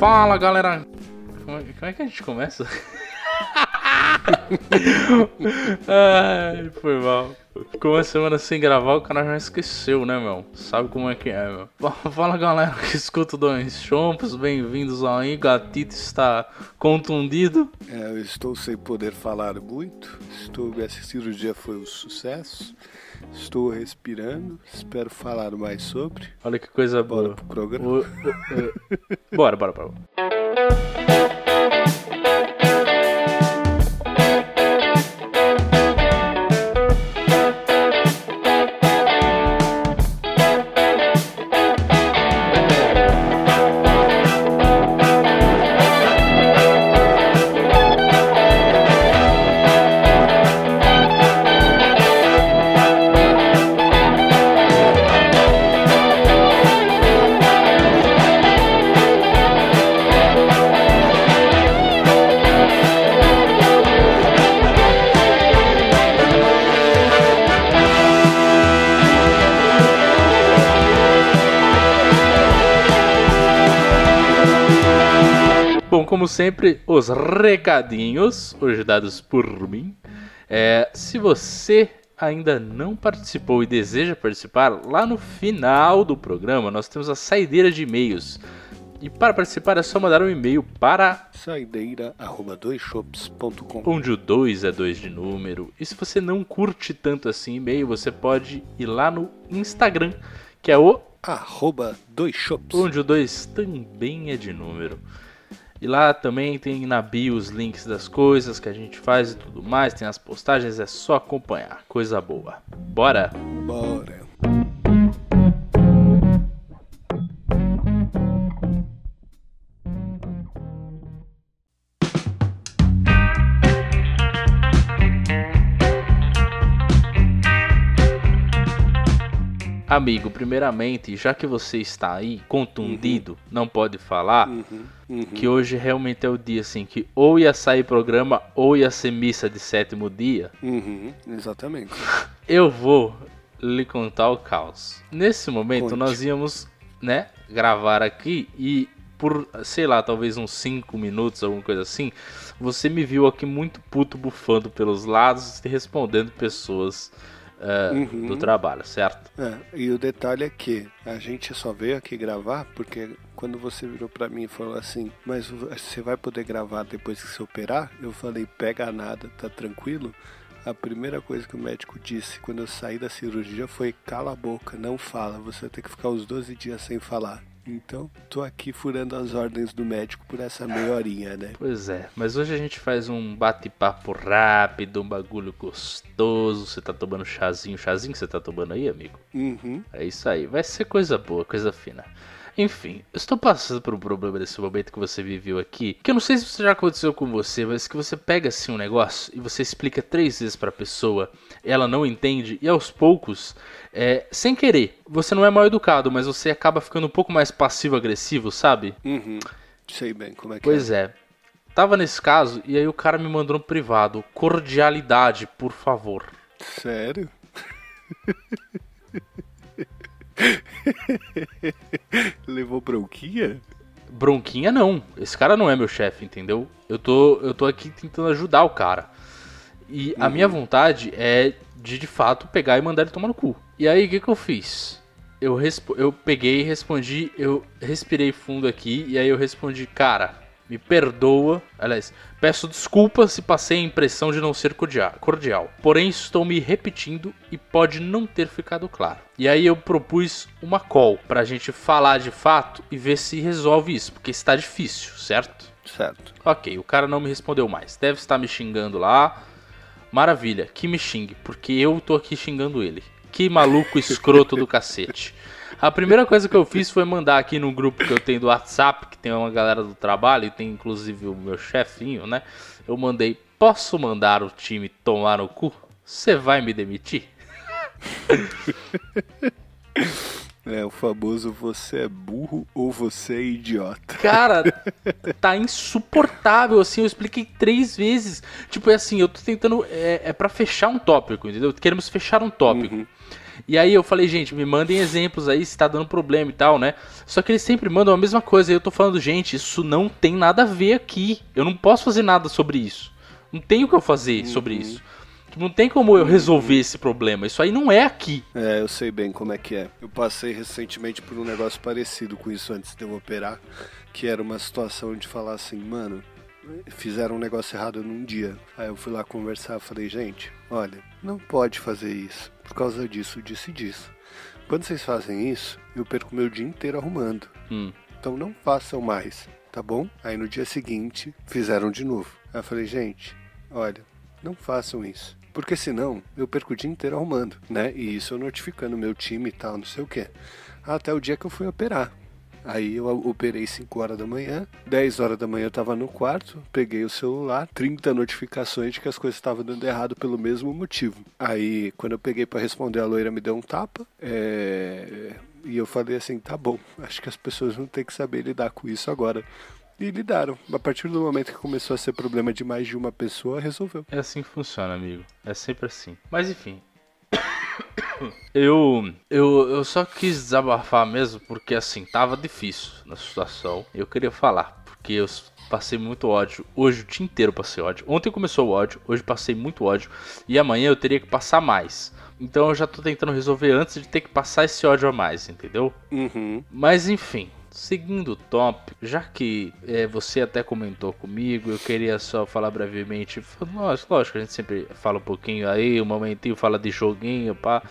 Fala galera! Como é, como é que a gente começa? Ai, foi mal. Ficou uma semana sem gravar, o cara já esqueceu, né, meu? Sabe como é que é, meu? Fala galera que escuta Dois Chompos, bem-vindos aí. Gatito está contundido. É, eu estou sem poder falar muito. Estou, essa cirurgia foi um sucesso. Estou respirando. Espero falar mais sobre. Olha que coisa Bora boa. pro programa. O- o- o- bora, bora, bora. Como sempre, os recadinhos, hoje dados por mim. É, se você ainda não participou e deseja participar, lá no final do programa nós temos a saideira de e-mails. E para participar é só mandar um e-mail para Saideira, arroba doisshops.com. onde o 2 é 2 de número. E se você não curte tanto assim e-mail, você pode ir lá no Instagram, que é o Arroba doisshops. onde o 2 também é de número. E lá também tem na bio os links das coisas que a gente faz e tudo mais, tem as postagens, é só acompanhar, coisa boa. Bora! Bora. Amigo, primeiramente, já que você está aí contundido, não pode falar, Uhum, uhum. que hoje realmente é o dia assim que ou ia sair programa ou ia ser missa de sétimo dia, Uhum, exatamente. eu vou lhe contar o caos. Nesse momento Conte. nós íamos, né, gravar aqui e por, sei lá, talvez uns 5 minutos, alguma coisa assim, você me viu aqui muito puto bufando pelos lados e respondendo pessoas eh, Uhum. do trabalho, certo? É, e o detalhe é que a gente só veio aqui gravar porque quando você virou pra mim e falou assim, mas você vai poder gravar depois que se operar? Eu falei, pega nada, tá tranquilo? A primeira coisa que o médico disse quando eu saí da cirurgia foi cala a boca, não fala, você tem que ficar os 12 dias sem falar. Então, tô aqui furando as ordens do médico por essa meia horinha, né? Pois é, mas hoje a gente faz um bate-papo rápido, um bagulho gostoso. Você tá tomando chazinho, chazinho que você tá tomando aí, amigo? Uhum. É isso aí, vai ser coisa boa, coisa fina. Enfim, eu estou passando por um problema nesse momento que você viveu aqui, que eu não sei se isso já aconteceu com você, mas que você pega assim um negócio e você explica três vezes pra pessoa, ela não entende, e aos poucos, é, sem querer, você não é mal educado, mas você acaba ficando um pouco mais passivo-agressivo, sabe? Uhum. Sei bem como é que Pois é. Tava nesse caso e aí o cara me mandou no privado. Cordialidade, por favor. é. Sério? Levou bronquinha? Bronquinha não. Esse cara não é meu chefe, entendeu? Eu tô, eu tô aqui tentando ajudar o cara. E a minha vontade é de de fato pegar e mandar ele tomar no cu. E aí o que, que eu fiz? Eu, eu peguei e respondi, eu respirei fundo aqui e aí eu respondi, cara, me perdoa. Aliás, peço desculpas se passei a impressão de não ser cordia- cordial. Porém, estou me repetindo e pode não ter ficado claro. E aí eu propus uma call pra gente falar de fato e ver se resolve isso, porque está difícil, certo? Certo. Ok, o cara não me respondeu mais. Deve estar me xingando lá. Maravilha, que me xingue, porque eu tô aqui xingando ele. Que maluco escroto do cacete. A primeira coisa que eu fiz foi mandar aqui no grupo que eu tenho do WhatsApp, que tem uma galera do trabalho e tem inclusive o meu chefinho, né? Eu mandei: Posso mandar o time tomar no cu? Você vai me demitir? É o famoso você é burro ou você é idiota. Cara, tá insuportável, assim, eu expliquei três vezes. Tipo, é assim, eu tô tentando, é, é para fechar um tópico, entendeu? Queremos fechar um tópico. Uhum. E aí eu falei, gente, me mandem exemplos aí se tá dando problema e tal, né? Só que eles sempre mandam a mesma coisa. E eu tô falando, gente, isso não tem nada a ver aqui. Eu não posso fazer nada sobre isso. Não tem o que eu fazer sobre Uhum. isso. Tipo, Não tem como eu resolver esse problema. Isso aí não é aqui. É, eu sei bem como é que é. Eu passei recentemente por um negócio parecido com isso antes de eu operar, que era uma situação de falar assim, mano, fizeram um negócio errado num dia. Aí eu fui lá conversar, falei, gente, olha, não pode fazer isso por causa disso, disso e disso. Quando vocês fazem isso, eu perco meu dia inteiro arrumando. Hum. Então não façam mais, tá bom? Aí no dia seguinte, fizeram de novo. Aí eu falei, gente, olha, não façam isso. Porque senão eu perco o dia inteiro arrumando, né? E isso eu notificando meu time e tal, não sei o que. Até o dia que eu fui operar. Aí eu operei 5 horas da manhã, 10 horas da manhã eu tava no quarto, peguei o celular, 30 notificações de que as coisas estavam dando errado pelo mesmo motivo. Aí quando eu peguei pra responder, a loira me deu um tapa. é, E eu falei assim, tá bom, acho que as pessoas vão ter que saber lidar com isso agora. E lidaram. A partir do momento que começou a ser problema de mais de uma pessoa, resolveu. É assim que funciona, amigo. É sempre assim. Mas enfim. Eu, eu, eu só quis desabafar mesmo porque assim, tava difícil na situação. Eu queria falar, porque eu passei muito ódio. Hoje o dia inteiro passei ódio. Ontem começou o ódio, hoje passei muito ódio. E amanhã eu teria que passar mais. Então eu já tô tentando resolver antes de ter que passar esse ódio a mais, entendeu? Uhum. Mas enfim, seguindo o tópico, já que é, você até comentou comigo, eu queria só falar brevemente. Lógico, lógico, a gente sempre fala um pouquinho aí, um momentinho fala de joguinho, pá.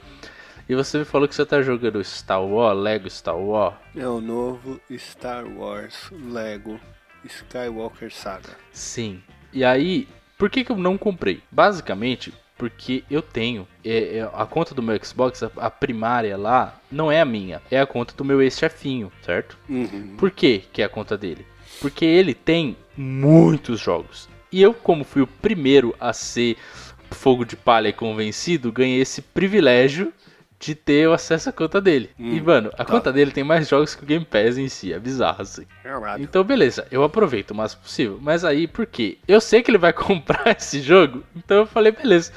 E você me falou que você tá jogando Star Wars, Lego Star Wars. É o novo Star Wars Lego Skywalker Saga. Sim. E aí, por que, que eu não comprei? Basicamente, porque eu tenho é, é, a conta do meu Xbox, a, a primária lá, não é a minha, é a conta do meu ex-chefinho, certo? Uhum. Por que, que é a conta dele? Porque ele tem muitos jogos. E eu, como fui o primeiro a ser fogo de palha e convencido, ganhei esse privilégio de ter o acesso à conta dele. Hum, e, mano, a tá. conta dele tem mais jogos que o Game Pass em si. É bizarro, assim. Caralho. Então, beleza, eu aproveito o máximo possível. Mas aí, por quê? Eu sei que ele vai comprar esse jogo, então eu falei, beleza.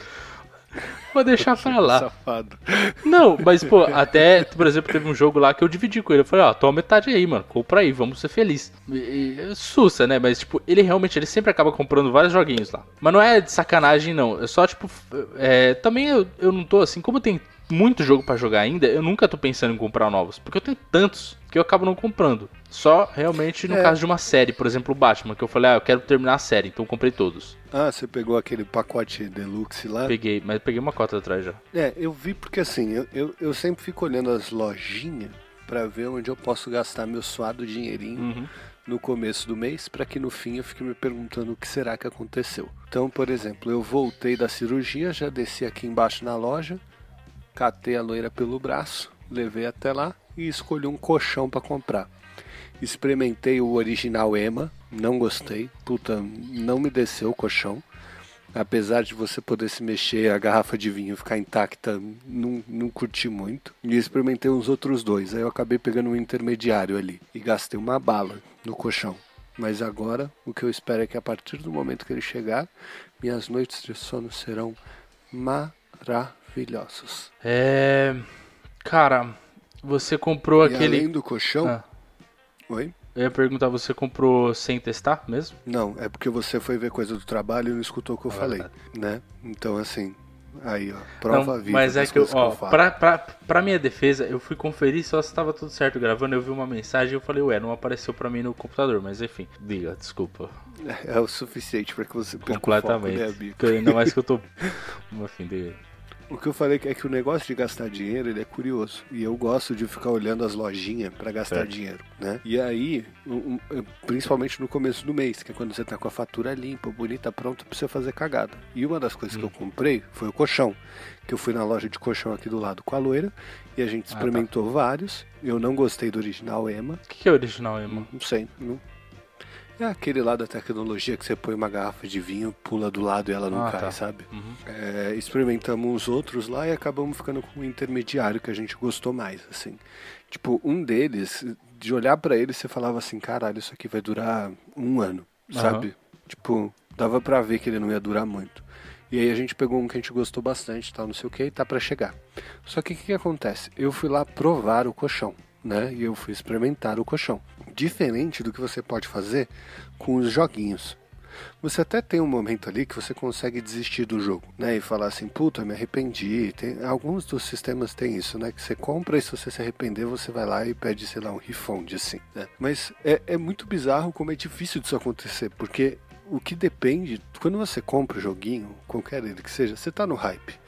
Vou deixar pra lá. Safado. Não, mas, pô, até, por exemplo, teve um jogo lá que eu dividi com ele. Eu falei, ó, toma metade aí, mano. Compra aí, vamos ser felizes. Sussa, né? Mas, tipo, ele realmente, ele sempre acaba comprando vários joguinhos lá. Mas não é de sacanagem, não. É só, tipo, é, também eu, eu não tô assim, como tem muito jogo pra jogar ainda, eu nunca tô pensando em comprar novos. Porque eu tenho tantos que eu acabo não comprando. Só realmente no É. caso de uma série, por exemplo, o Batman, que eu falei, ah, eu quero terminar a série, então eu comprei todos. Ah, você pegou aquele pacote deluxe lá? Peguei, mas peguei uma cota atrás já. É, eu vi porque assim, eu, eu, eu sempre fico olhando as lojinhas pra ver onde eu posso gastar meu suado dinheirinho Uhum. no começo do mês, pra que no fim eu fique me perguntando o que será que aconteceu. Então, por exemplo, eu voltei da cirurgia, já desci aqui embaixo na loja, catei a loira pelo braço, levei até lá e escolhi um colchão pra comprar. Experimentei o original Ema, não gostei, puta, não me desceu o colchão. Apesar de você poder se mexer, a garrafa de vinho ficar intacta, não, não curti muito. E experimentei uns outros dois. Aí eu acabei pegando um intermediário ali. E gastei uma bala no colchão. Mas agora, o que eu espero é que a partir do momento que ele chegar, minhas noites de sono serão maravilhosas. É. Cara, você comprou E aquele. além do colchão. Ah. Oi? Eu ia perguntar, você comprou sem testar mesmo? Não, é porque você foi ver coisa do trabalho e não escutou o que eu É falei, verdade. né? Então, assim, aí, ó, prova Não, viva mas é que eu, ó, eu falo. pra, pra, pra minha defesa, eu fui conferir só se tava tudo certo gravando. Eu vi uma mensagem e eu falei, ué, não apareceu pra mim no computador, mas enfim, diga, desculpa. É o suficiente pra que você o foco, completamente. né, ainda mais que eu tô. Enfim, de... O que eu falei é que o negócio de gastar dinheiro, ele é curioso. E eu gosto de ficar olhando as lojinhas pra gastar Certo. dinheiro, né? E aí, um- um- principalmente no começo do mês, que é quando você tá com a fatura limpa, bonita, pronta pra você fazer cagada. E uma das coisas que eu Hum. comprei foi o colchão. Que eu fui na loja de colchão aqui do lado com a loira e a gente Ah, tá. experimentou vários. Eu não gostei do original Ema. O que, que é original, irmão? Não sei. Não... É aquele lá da tecnologia que você põe uma garrafa de vinho, pula do lado e ela não Ah, cai, tá. sabe? Uhum. É, experimentamos os outros lá e acabamos ficando com um intermediário que a gente gostou mais, assim. Tipo, um deles, de olhar pra ele, você falava assim, caralho, isso aqui vai durar um ano, sabe? Tipo, dava pra ver que ele não ia durar muito. E aí a gente pegou um que a gente gostou bastante, tal, não sei o que, e tá para chegar. Só que o que, que acontece? Eu fui lá provar o colchão, né? E eu fui experimentar o colchão. Diferente do que você pode fazer com os joguinhos. Você até tem um momento ali que você consegue desistir do jogo, né? E falar assim, puta, me arrependi. Tem, alguns dos sistemas tem isso, né? Que você compra e se você se arrepender, você vai lá e pede, sei lá, um refund, assim, né? Mas é, é muito bizarro como é difícil disso acontecer, porque o que depende, quando você compra o joguinho, qualquer ele que seja, você tá no hype.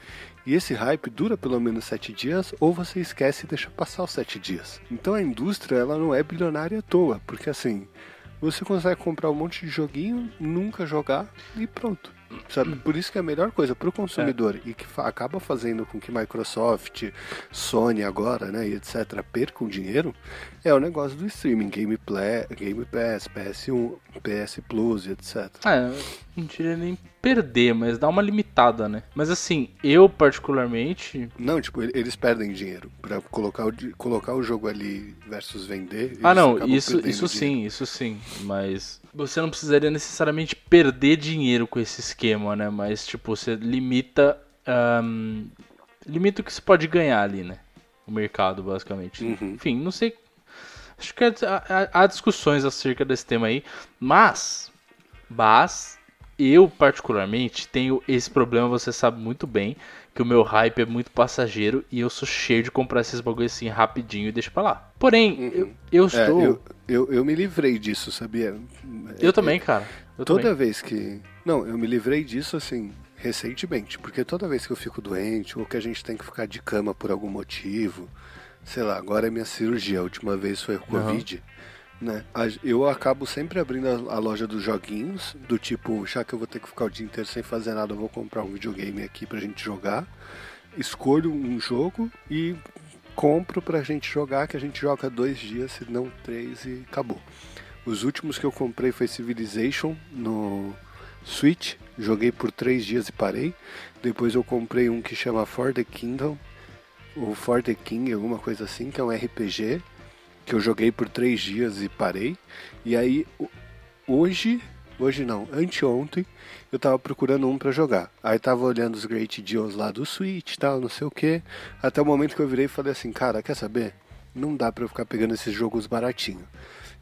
E esse hype dura pelo menos sete dias, ou você esquece e deixa passar os sete dias. Então a indústria ela não é bilionária à toa, porque assim, você consegue comprar um monte de joguinho, nunca jogar e pronto. Sabe? Por isso que é a melhor coisa para o consumidor é. e que acaba fazendo com que Microsoft, Sony agora, né, e etc, percam dinheiro, é o negócio do streaming, Game, Play, Game Pass, PS1, PS Plus, etc. É, não diria nem perder, mas dá uma limitada, né? Mas assim, eu particularmente. Não, tipo, eles perdem dinheiro. Pra colocar o, colocar o jogo ali versus vender. Ah, não, isso, isso sim, isso sim. Mas você não precisaria necessariamente perder dinheiro com esse esquema, né? Mas, tipo, você limita. Um, limita o que você pode ganhar ali, né? O mercado, basicamente. Uhum. Enfim, não sei. Acho que há, há discussões acerca desse tema aí. Mas. Mas eu, particularmente, tenho esse problema, você sabe muito bem, que o meu hype é muito passageiro e eu sou cheio de comprar esses bagulho assim rapidinho e deixa pra lá. Porém, uhum. eu, eu é, estou. É, eu, eu, eu, me livrei disso, sabia? Eu é, também, cara. Eu toda também. vez que. Não, eu me livrei disso assim, recentemente, porque toda vez que eu fico doente ou que a gente tem que ficar de cama por algum motivo, sei lá, agora é minha cirurgia, a última vez foi o Covid. Uhum né? Eu acabo sempre abrindo a, loja dos joguinhos, do tipo, já que eu vou ter que ficar o dia inteiro sem fazer nada, eu vou comprar um videogame aqui pra gente jogar. Escolho um jogo e compro pra gente jogar, que a gente joga dois dias, se não três, e acabou. Os últimos que eu comprei foi Civilization no Switch, joguei por três dias e parei. Depois eu comprei um que chama For the Kingdom, ou For the King, alguma coisa assim, que é um RPG que eu joguei por três dias e parei. E aí, hoje, hoje não, anteontem, eu tava procurando um para jogar. Aí tava olhando os Great Deals lá do Switch e tal, não sei o que. Até o momento que eu virei e falei assim, cara, quer saber? Não dá para eu ficar pegando esses jogos baratinhos.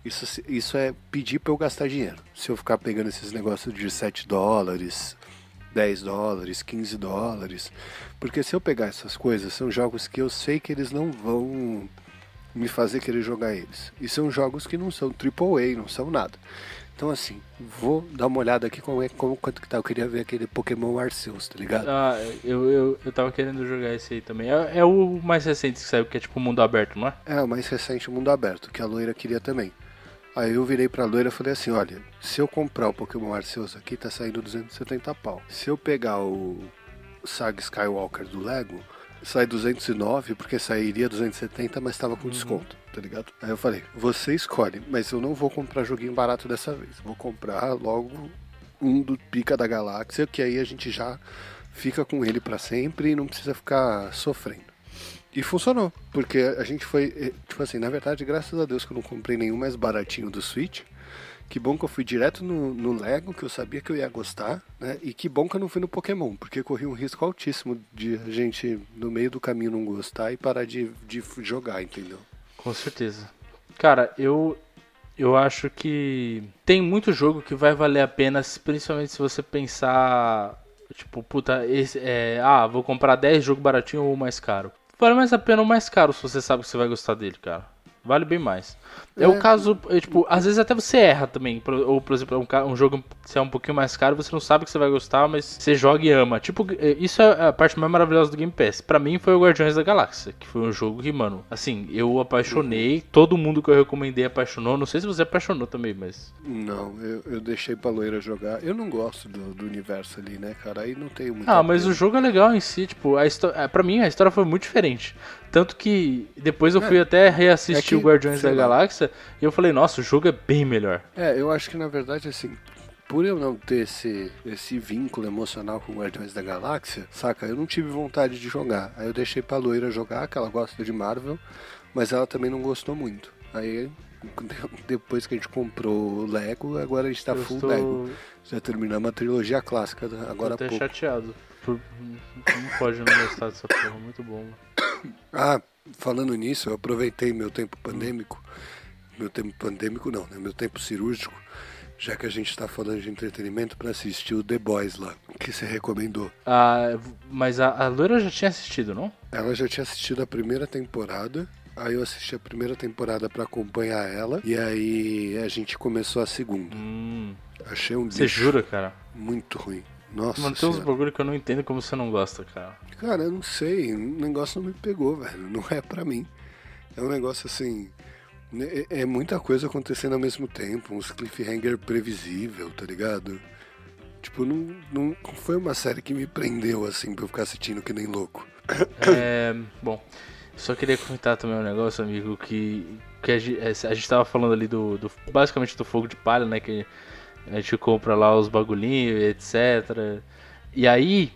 Isso, isso é pedir para eu gastar dinheiro. Se eu ficar pegando esses negócios de 7 dólares, 10 dólares, 15 dólares. Porque se eu pegar essas coisas, são jogos que eu sei que eles não vão me fazer querer jogar eles. E são jogos que não são AAA, não são nada. Então assim, vou dar uma olhada aqui como é como quanto que tá. Eu queria ver aquele Pokémon Arceus, tá ligado? Ah, eu, eu, eu tava querendo jogar esse aí também. É, é o mais recente que saiu, que é tipo mundo aberto, não é? É, o mais recente mundo aberto, que a loira queria também. Aí eu virei pra loira e falei assim, olha, se eu comprar o Pokémon Arceus aqui, tá saindo 270 pau. Se eu pegar o Saga Skywalker do Lego, sai 209 porque sairia 270, mas estava com uhum. desconto, tá ligado? Aí eu falei, você escolhe, mas eu não vou comprar joguinho barato dessa vez. Vou comprar logo um do Pica da Galáxia, que aí a gente já fica com ele para sempre e não precisa ficar sofrendo. E funcionou, porque a gente foi, eh, tipo assim, na verdade, graças a Deus que eu não comprei nenhum mais baratinho do Switch, que bom que eu fui direto no, no, Lego, que eu sabia que eu ia gostar, né? E que bom que eu não fui no Pokémon, porque corri um risco altíssimo de a gente, no meio do caminho, não gostar e parar de, de jogar, entendeu? Com certeza. Cara, eu, eu acho que tem muito jogo que vai valer a pena, principalmente se você pensar, tipo, puta, esse, é, ah, vou comprar 10 jogos baratinho ou mais caro. Vale mais a pena o mais caro se você sabe que você vai gostar dele, cara. Vale bem mais. É, é o caso, é, tipo, às vezes até você erra também. Ou, por exemplo, um, um jogo se é um pouquinho mais caro, você não sabe que você vai gostar, mas você joga e ama. Tipo, é, isso é a parte mais maravilhosa do Game Pass. Pra mim foi o Guardiões da Galáxia, que foi um jogo que, mano, assim, eu apaixonei. Todo mundo que eu recomendei apaixonou. Não sei se você apaixonou também, mas. Não, eu, eu deixei pra loira jogar. Eu não gosto do, do universo ali, né, cara? Aí não tenho muito. Ah, mas o jogo é legal em si, tipo, a história. Pra mim a história foi muito diferente. Tanto que depois eu fui é, até reassistir é que, o Guardiões da Galáxia e eu falei, nossa, o jogo é bem melhor. É, eu acho que na verdade, assim, por eu não ter esse, esse vínculo emocional com Guardiões da Galáxia, saca? Eu não tive vontade de jogar. Aí eu deixei pra loira jogar, que ela gosta de Marvel, mas ela também não gostou muito. Aí depois que a gente comprou o Lego, agora a gente tá Eu full estou- Lego. Já terminamos a trilogia clássica agora há Tô até pouco. chateado. Por- Não pode não gostar dessa porra, muito bom. mano. Ah, falando nisso, eu aproveitei meu tempo pandêmico. Meu tempo pandêmico não, né? Meu tempo cirúrgico. Já que a gente tá falando de entretenimento, pra assistir o The Boys lá, que você recomendou. Ah, mas a, a já tinha assistido, não? Ela já tinha assistido a primeira temporada. Aí eu assisti a primeira temporada pra acompanhar ela. E aí a gente começou a segunda. Hum, Achei um você jura, cara? muito ruim. Nossa Mano, tem uns bagulho que eu não entendo como você não gosta, cara. Cara, eu não sei. O negócio não me pegou, velho. Não é pra mim. É um negócio assim. né, É, é muita coisa acontecendo ao mesmo tempo. Uns cliffhanger previsível, tá ligado? Tipo, não, não foi uma série que me prendeu assim pra eu ficar assistindo que nem louco. É, bom, só queria comentar também um negócio, amigo, que, que a, gente, a gente tava falando ali do, do- basicamente do fogo de palha, né? Que a gente compra lá os bagulhinhos, etc. E aí,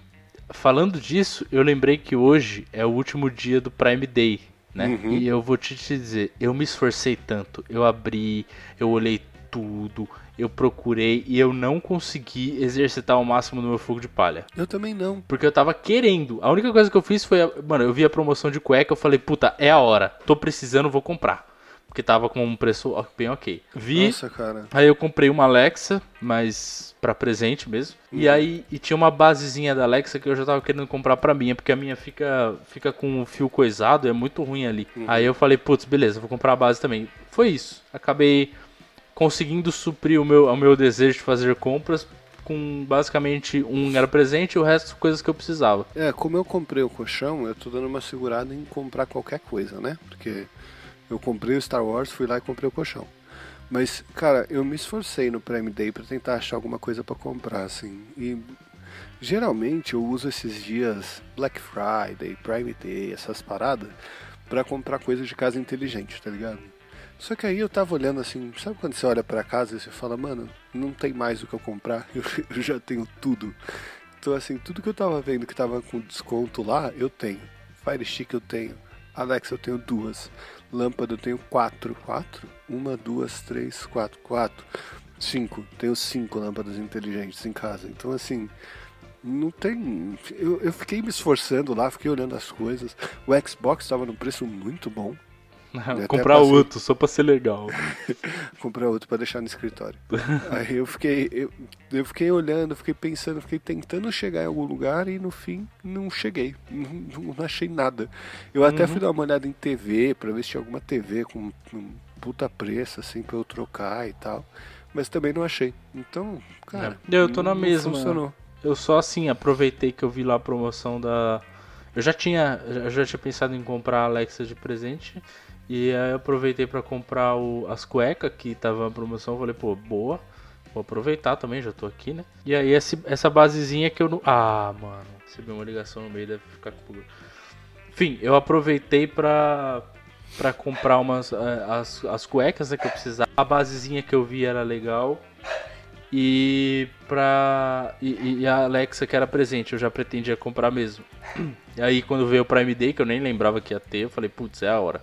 falando disso, eu lembrei que hoje é o último dia do Prime Day, né? Uhum. E eu vou te dizer, eu me esforcei tanto, eu abri, eu olhei tudo, eu procurei e eu não consegui exercitar o máximo no meu fogo de palha. Eu também não. Porque eu tava querendo. A única coisa que eu fiz foi. Mano, eu vi a promoção de cueca, eu falei, puta, é a hora. Tô precisando, vou comprar. Porque tava com um preço bem ok. Vi. Nossa, cara. Aí eu comprei uma Alexa, mas pra presente mesmo. E aí e tinha uma basezinha da Alexa que eu já tava querendo comprar pra minha, porque a minha fica fica com o fio coisado, é muito ruim ali. Aí eu falei, putz, beleza, vou comprar a base também. Foi isso. Acabei conseguindo suprir o meu, o meu desejo de fazer compras com basicamente um era presente e o resto coisas que eu precisava. É, como eu comprei o colchão, eu tô dando uma segurada em comprar qualquer coisa, né? Porque eu comprei o Star Wars, fui lá e comprei o colchão. Mas, cara, eu me esforcei no Prime Day pra tentar achar alguma coisa pra comprar, assim. E geralmente eu uso esses dias Black Friday, Prime Day, essas paradas, pra comprar coisa de casa inteligente, tá ligado? Só que aí eu tava olhando assim, sabe quando você olha pra casa e você fala, mano, não tem mais o que eu comprar, eu, eu já tenho tudo. Então assim, tudo que eu tava vendo que tava com desconto lá, eu tenho. Fire Stick eu tenho. Alexa eu tenho duas. Lâmpada eu tenho quatro. Quatro? Uma, duas, três, quatro. Quatro. Cinco. Tenho cinco lâmpadas inteligentes em casa. Então assim, não tem. Eu, eu fiquei me esforçando lá, fiquei olhando as coisas. O Xbox tava num preço muito bom. comprar outro, só pra ser legal. comprar outro pra deixar no escritório. Aí eu fiquei, eu, eu fiquei olhando, fiquei pensando, fiquei tentando chegar em algum lugar e no fim não cheguei, não, não achei nada. Eu até Uhum. fui dar uma olhada em TV pra ver se tinha alguma TV com um puta preço assim pra eu trocar e tal, mas também não achei. Então, cara, É. Eu tô na mesma. Funcionou. Eu só assim aproveitei que eu vi lá a promoção da. Eu já tinha, eu já tinha pensado em comprar a Alexa de presente. E aí eu aproveitei pra comprar o- as cuecas que tava na promoção. Eu falei, pô, boa. Vou aproveitar também, já tô aqui, né? E aí esse- essa basezinha que eu não. Ah, mano, recebi uma ligação no meio, deve ficar com. Enfim, eu aproveitei pra, pra comprar umas eh, as, as cuecas né, que eu precisava. A basezinha que eu vi era legal. E pra. E, e a Alexa que era presente, eu já pretendia comprar mesmo. E aí quando veio o Prime Day, que eu nem lembrava que ia ter, eu falei, putz, é a hora.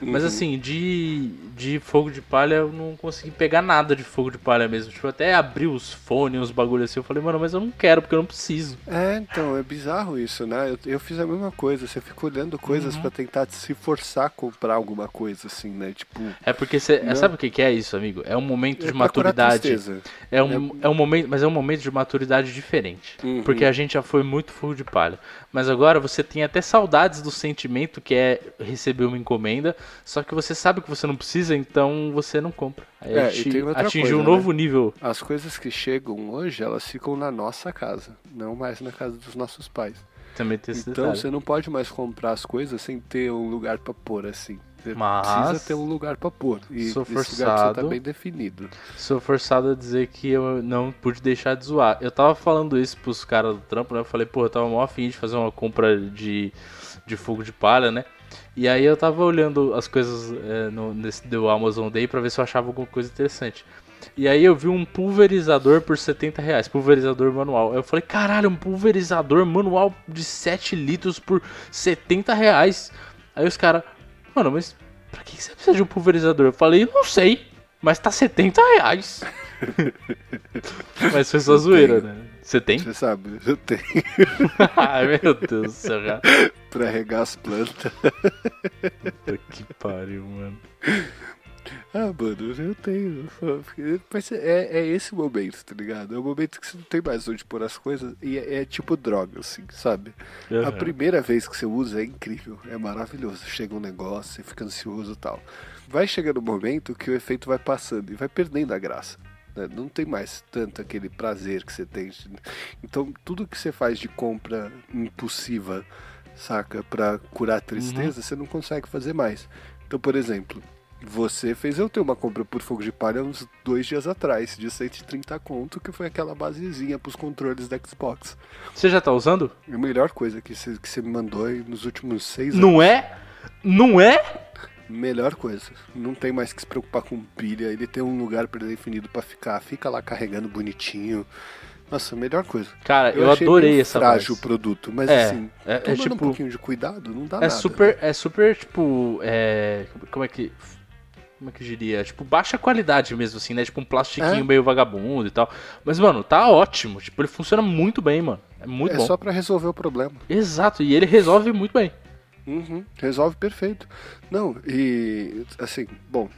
Mas Uhum. assim, de, de fogo de palha eu não consegui pegar nada de fogo de palha mesmo. Tipo, até abri os fones, os bagulhos assim. Eu falei, mano, mas eu não quero porque eu não preciso. É, então, é bizarro isso, né? Eu, eu fiz a mesma coisa, você fica olhando coisas Uhum. pra tentar se forçar a comprar alguma coisa, assim, né? Tipo, É porque você. Não. Sabe o que é isso, amigo? É um momento de é curar maturidade. É um, é um momento, mas é um momento de maturidade diferente. Uhum. Porque a gente já foi muito fogo de palha. Mas agora você tem até saudades do sentimento que é receber uma encomenda, só que você sabe que você não precisa, então você não compra. Aí É, atingiu um coisa, novo nível. As coisas que chegam hoje, elas ficam na nossa casa, não mais na casa dos nossos pais. Também tem esse Então detalhe. você não pode mais comprar as coisas sem ter um lugar pra pôr, assim. Você Mas- precisa ter um lugar pra pôr. E Sou esse lugar precisa forçado. estar bem definido. Sou forçado a dizer que eu não pude deixar de zoar. Eu tava falando isso pros caras do trampo, né? Eu falei, pô, eu tava mó afim de fazer uma compra de, de fogo de palha, né? E aí eu tava olhando as coisas é, no, nesse do Amazon Day pra ver se eu achava alguma coisa interessante. E aí eu vi um pulverizador por 70 reais, pulverizador manual. Eu falei, caralho, um pulverizador manual de 7 litros por 70 reais. Aí os caras, mano, mas pra que você precisa de um pulverizador? Eu falei, não sei, mas tá 70 reais. mas foi só zoeira, né? Você tem? Você sabe, eu tenho. Ai, meu Deus do céu, já. pra regar as plantas. Puta que pariu, mano. Ah, mano, eu tenho. Mas é, é esse momento, tá ligado? É o momento que você não tem mais onde pôr as coisas e é, é tipo droga, assim, sabe? Uhum. A primeira vez que você usa é incrível, é maravilhoso. Chega um negócio, você fica ansioso e tal. Vai chegando um momento que o efeito vai passando e vai perdendo a graça. Né? Não tem mais tanto aquele prazer que você tem. Então, tudo que você faz de compra impulsiva, saca, pra curar a tristeza, você não consegue fazer mais. Então, por exemplo, você fez eu ter uma compra por fogo de palha uns dois dias atrás, de 130 conto, que foi aquela basezinha pros controles da Xbox. Você já tá usando? É a melhor coisa que você, que você me mandou aí nos últimos seis anos. Não é? Não é? Melhor coisa. Não tem mais que se preocupar com pilha. Ele tem um lugar predefinido pra ficar. Fica lá carregando bonitinho. Nossa, melhor coisa. Cara, eu, achei adorei essa frágil o voz. produto, mas É, assim, é- é tomando um tipo- pouquinho de cuidado, não dá É nada. super, é super, tipo, é... Como é que... Como é que eu diria? Tipo, baixa qualidade mesmo, assim, né? Tipo, um plastiquinho É. meio vagabundo e tal. Mas, mano, tá ótimo. Tipo, ele funciona muito bem, mano. É muito é bom. só pra resolver o problema. Exato, e ele resolve muito bem. Uhum, resolve perfeito. Não, e assim, bom,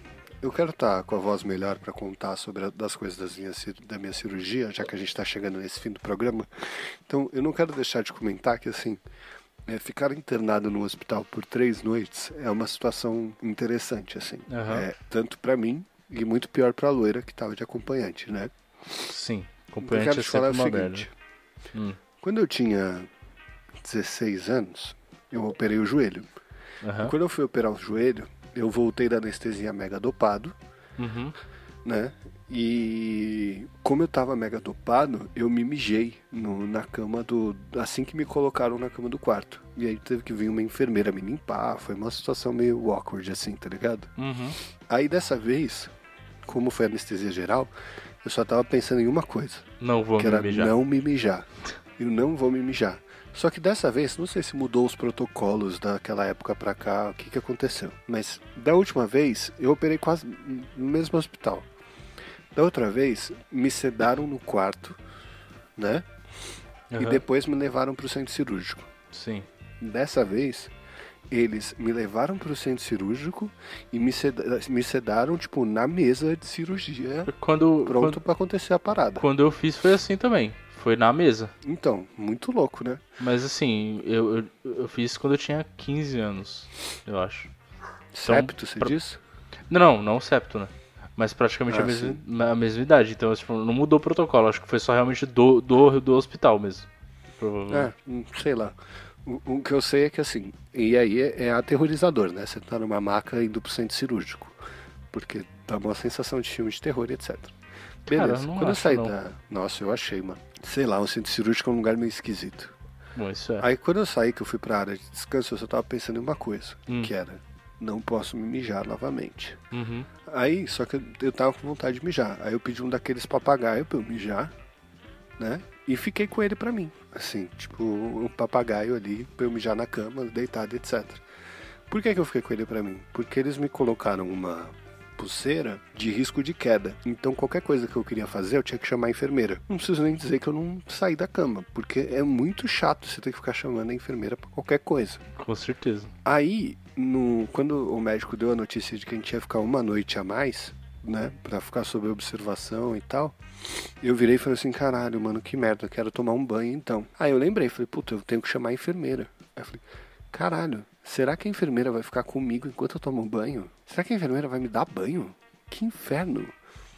eu quero estar com a voz melhor para contar sobre a- das coisas das minhas da minha cirurgia, já que a gente está chegando nesse fim do programa. Então, eu não quero deixar de comentar que assim, é, ficar internado no hospital por três noites é uma situação interessante, assim, Aham. É, tanto para mim e muito pior para a loira que estava de acompanhante, né? Sim, Eu acompanhante quero é te falar sempre o seguinte. Hum. Quando eu tinha 16 anos, eu operei o joelho. Aham. Quando eu fui operar o joelho, eu voltei da anestesia mega dopado, Uhum. né? E como eu tava mega dopado, eu me mijei no- na cama do. Assim que me colocaram na cama do quarto. E aí teve que vir uma enfermeira me limpar. Foi uma situação meio awkward, assim, tá ligado? Uhum. Aí dessa vez, como foi anestesia geral, eu só tava pensando em uma coisa. Não vou que me era mijar. não me mijar. Eu não vou me mijar. Só que dessa vez, não sei se mudou os protocolos daquela época pra cá, o que, que aconteceu. Mas da última vez, eu operei quase no mesmo hospital. Da outra vez, me sedaram no quarto, né? E Aham. depois me levaram pro centro cirúrgico. Sim. Dessa vez, eles me levaram pro centro cirúrgico e me, seda- me sedaram, tipo, na mesa de cirurgia, Quando, pronto pra acontecer a parada. quando eu fiz foi assim também. Foi na mesa. Então, muito louco, né? Mas assim, eu, eu, eu fiz quando eu tinha 15 anos, eu acho. Septo, você pra- disse? Não, não, septo, né? Mas praticamente Ah, a, mesma, a mesma idade. Então, tipo, não mudou o protocolo. Acho que foi só realmente do, do, do hospital mesmo. Provavelmente. É, hum, sei lá. O, o que eu sei é que assim, e aí é, é aterrorizador, né? Você tá numa maca indo pro centro cirúrgico. Porque dá uma sensação de filme de terror e etc. Cara, Beleza, não quando eu saí não. da. Nossa, eu achei, mano. Sei lá, um centro cirúrgico é um lugar meio esquisito. Bom, isso é. Aí quando eu saí, que eu fui pra área de descanso, eu só tava pensando em uma coisa, Hum. que era, não posso me mijar novamente. Uhum. Aí, só que eu, eu tava com vontade de mijar. Aí eu pedi um daqueles papagaios pra eu mijar, né? E fiquei com ele pra mim. Assim, tipo, um papagaio ali pra eu mijar na cama, deitado, etc. Por que, que eu fiquei com ele pra mim? Porque eles me colocaram uma pulseira de risco de queda. Então qualquer coisa que eu queria fazer, eu tinha que chamar a enfermeira. Não preciso nem dizer que eu não saí da cama, porque é muito chato você ter que ficar chamando a enfermeira pra qualquer coisa. Com certeza. Aí, no, quando o médico deu a notícia de que a gente ia ficar uma noite a mais, né, pra ficar sob observação e tal, eu virei e falei assim: caralho, mano, que merda, eu quero tomar um banho então. Aí eu lembrei, falei: puta, eu tenho que chamar a enfermeira. Aí eu falei: caralho, será que a enfermeira vai ficar comigo enquanto eu tomo banho? Será que a enfermeira vai me dar banho? Que inferno!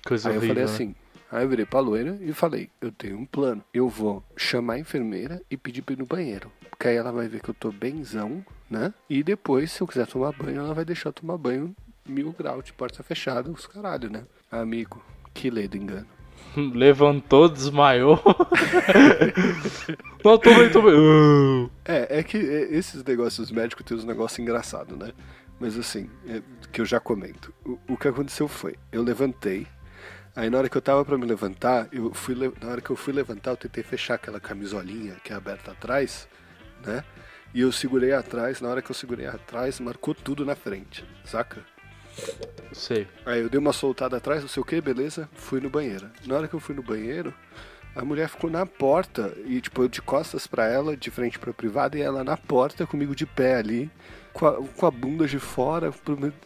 Coisa Aí eu horrível. falei né? assim. Aí eu virei pra loira e falei, eu tenho um plano. Eu vou chamar a enfermeira e pedir pra ir no banheiro. Porque aí ela vai ver que eu tô benzão, né? E depois, se eu quiser tomar banho, ela vai deixar eu tomar banho mil graus de porta fechada, os caralho, né? Amigo, que ledo engano. Levantou, desmaiou. não, tô bem, tô bem. É, é que é, esses negócios médicos tem uns negócios engraçados, né? Mas assim, é, que eu já comento. O, o que aconteceu foi, eu levantei, aí na hora que eu tava pra me levantar, eu fui na hora que eu fui levantar, eu tentei fechar aquela camisolinha que é aberta atrás, né? E eu segurei atrás, na hora que eu segurei atrás, marcou tudo na frente, saca? Sei. Aí eu dei uma soltada atrás, não sei o que, beleza, fui no banheiro. Na hora que eu fui no banheiro, a mulher ficou na porta e, tipo, eu de costas pra ela, de frente pra privada, e ela na porta comigo de pé ali, com a, com a bunda de fora,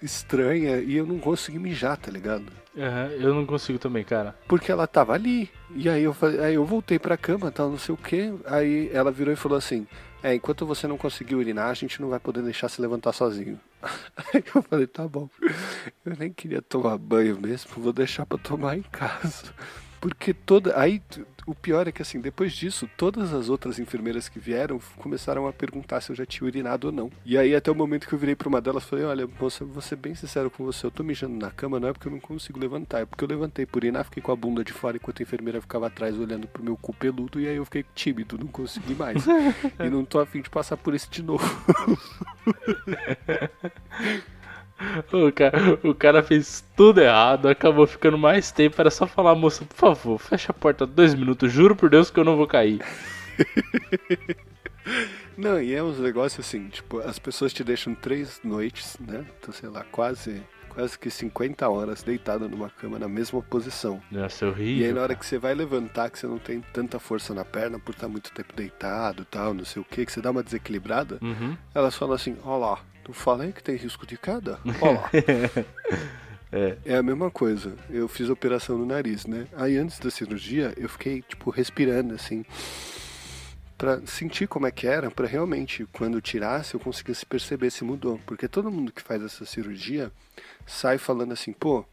estranha, e eu não consegui mijar, tá ligado? Uhum, eu não consigo também, cara. Porque ela tava ali. E aí eu, aí eu voltei pra cama, tal, não sei o que. Aí ela virou e falou assim: É, enquanto você não conseguir urinar, a gente não vai poder deixar se levantar sozinho. Aí eu falei: Tá bom. Eu nem queria tomar banho mesmo, vou deixar pra tomar em casa. Porque toda. Aí o pior é que assim, depois disso, todas as outras enfermeiras que vieram começaram a perguntar se eu já tinha urinado ou não. E aí até o momento que eu virei pra uma delas falei, olha, moça, vou ser bem sincero com você, eu tô mijando na cama, não é porque eu não consigo levantar, é porque eu levantei por urinar, fiquei com a bunda de fora enquanto a enfermeira ficava atrás olhando pro meu cu peludo, e aí eu fiquei tímido, não consegui mais. e não tô afim de passar por isso de novo. O cara, o cara fez tudo errado, acabou ficando mais tempo. Era só falar, moça, por favor, fecha a porta dois minutos, juro por Deus que eu não vou cair. Não, e é uns negócios assim, tipo, as pessoas te deixam três noites, né? Então, sei lá, quase, quase que 50 horas deitado numa cama na mesma posição. Nossa, é horrível. E aí na hora que você vai levantar, que você não tem tanta força na perna por estar muito tempo deitado tal, não sei o que, que você dá uma desequilibrada, Uhum. elas falam assim, ó lá, tu falei que tem risco de queda? Ó lá. É. É a mesma coisa. Eu fiz a operação no nariz, né? Aí antes da cirurgia, eu fiquei, tipo, respirando, assim, pra sentir como é que era, pra realmente, quando tirasse, eu conseguisse perceber se mudou. Porque todo mundo que faz essa cirurgia sai falando assim, pô,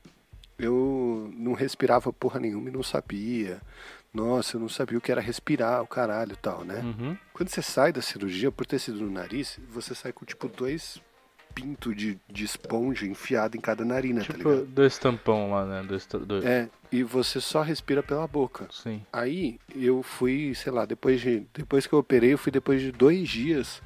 eu não respirava porra nenhuma e não sabia. Nossa, eu não sabia o que era respirar, o caralho e tal, né? Uhum. Quando você sai da cirurgia, por ter sido no nariz, você sai com, tipo, dois pintos de, de esponja enfiado em cada narina, tá Tipo, ligado? dois tampão lá, né? Dois, dois. É, e você só respira pela boca. Sim. Aí eu fui, sei lá, depois de. Depois que eu operei, eu fui depois de dois dias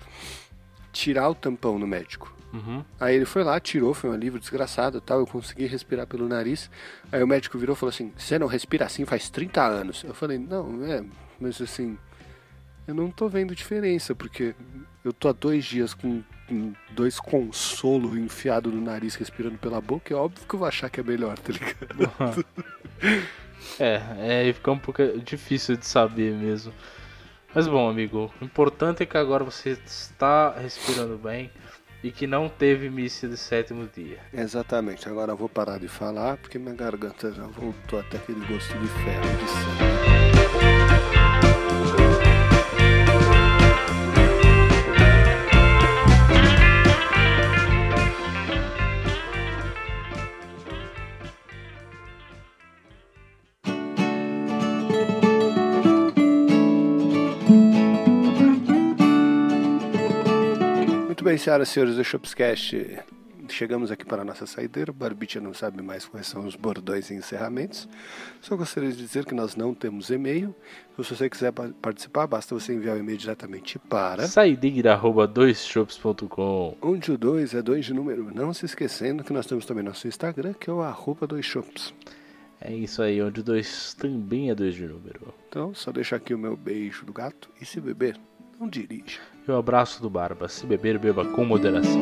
tirar o tampão no médico. Uhum. Aí ele foi lá, tirou, foi um alívio desgraçado e tal. Eu consegui respirar pelo nariz. Aí o médico virou e falou assim: Você não respira assim faz 30 anos. Eu falei: Não, é, mas assim. Eu não tô vendo diferença, porque eu tô há dois dias com, com dois consolos enfiados no nariz respirando pela boca. É óbvio que eu vou achar que é melhor, tá ligado? É, é, aí fica um pouco difícil de saber mesmo. Mas bom, amigo, o importante é que agora você está respirando bem e que não teve missa de sétimo dia. Exatamente, agora eu vou parar de falar porque minha garganta já voltou até aquele gosto de ferro, de sangue. Bem, senhoras e senhores do Shopscast, chegamos aqui para a nossa saideira. O Barbicha não sabe mais quais são os bordões e encerramentos. Só gostaria de dizer que nós não temos e-mail. Se você quiser pa- participar, basta você enviar o e-mail diretamente para Saideira arroba doisshops.com. onde o 2 é 2 de número. Não se esquecendo que nós temos também nosso Instagram, que é o arroba 2 shops. É isso aí, onde o dois também é dois de número. Então, só deixar aqui o meu beijo do gato. E se beber, não dirija. E o abraço do Barba. Se beber, beba com moderação.